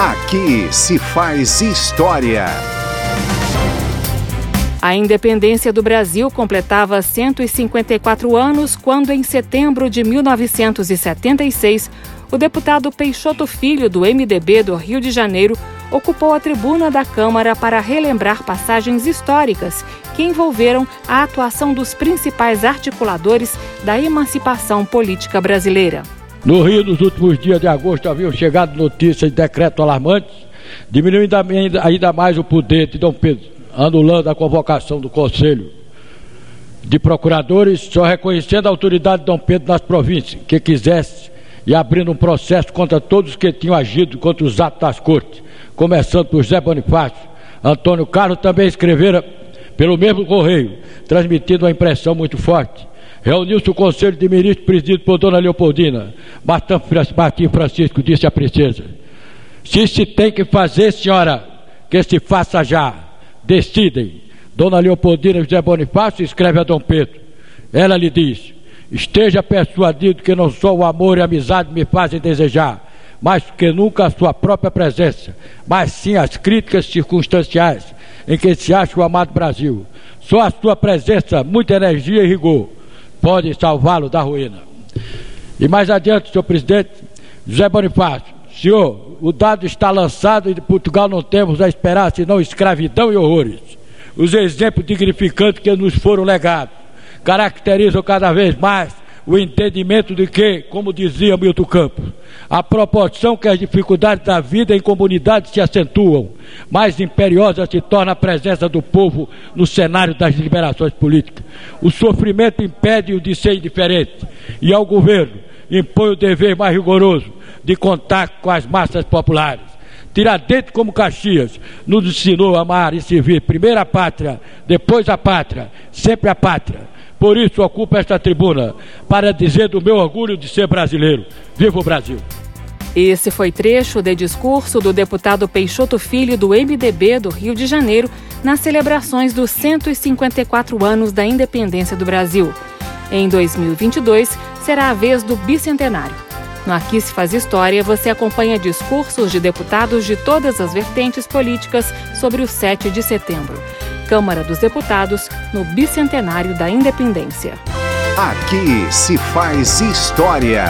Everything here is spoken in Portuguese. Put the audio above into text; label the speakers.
Speaker 1: Aqui se faz história.
Speaker 2: A independência do Brasil completava 154 anos quando, em setembro de 1976, o deputado Peixoto Filho, do MDB do Rio de Janeiro, ocupou a tribuna da Câmara para relembrar passagens históricas que envolveram a atuação dos principais articuladores da emancipação política brasileira.
Speaker 3: No Rio, nos últimos dias de agosto, haviam chegado notícias de decreto alarmantes, diminuindo ainda mais o poder de Dom Pedro, anulando a convocação do Conselho de Procuradores, só reconhecendo a autoridade de Dom Pedro nas províncias, que quisesse, e abrindo um processo contra todos que tinham agido contra os atos das cortes, começando por José Bonifácio. Antônio Carlos também escrevera pelo mesmo correio, transmitindo uma impressão muito forte Reuniu-se o Conselho de Ministros presidido por Dona Leopoldina. Martim Francisco disse à princesa: Se se tem que fazer, senhora, que se faça já. Decidem. Dona Leopoldina José Bonifácio escreve a Dom Pedro. Ela lhe diz: Esteja persuadido que não só o amor e a amizade me fazem desejar, mais que nunca a sua própria presença, mas sim as críticas circunstanciais em que se acha o amado Brasil. Só a sua presença, muita energia e rigor pode salvá-lo da ruína. E mais adiante, senhor presidente, José Bonifácio, senhor, o dado está lançado e de Portugal não temos a esperar senão escravidão e horrores. Os exemplos dignificantes que nos foram legados caracterizam cada vez mais o entendimento de que, como dizia Milton Campos, a proporção que as dificuldades da vida em comunidade se acentuam, mais imperiosa se torna a presença do povo no cenário das liberações políticas. O sofrimento impede-o de ser indiferente e ao governo impõe o dever mais rigoroso de contar com as massas populares. Tiradentes como Caxias nos ensinou a amar e servir primeiro a pátria, depois a pátria, sempre a pátria. Por isso ocupo esta tribuna para dizer do meu orgulho de ser brasileiro. Viva o Brasil!
Speaker 2: Esse foi trecho de discurso do deputado Peixoto Filho do MDB do Rio de Janeiro nas celebrações dos 154 anos da independência do Brasil. Em 2022 será a vez do bicentenário. No Aqui se faz história, você acompanha discursos de deputados de todas as vertentes políticas sobre o 7 de setembro. Câmara dos Deputados no bicentenário da independência.
Speaker 1: Aqui se faz história.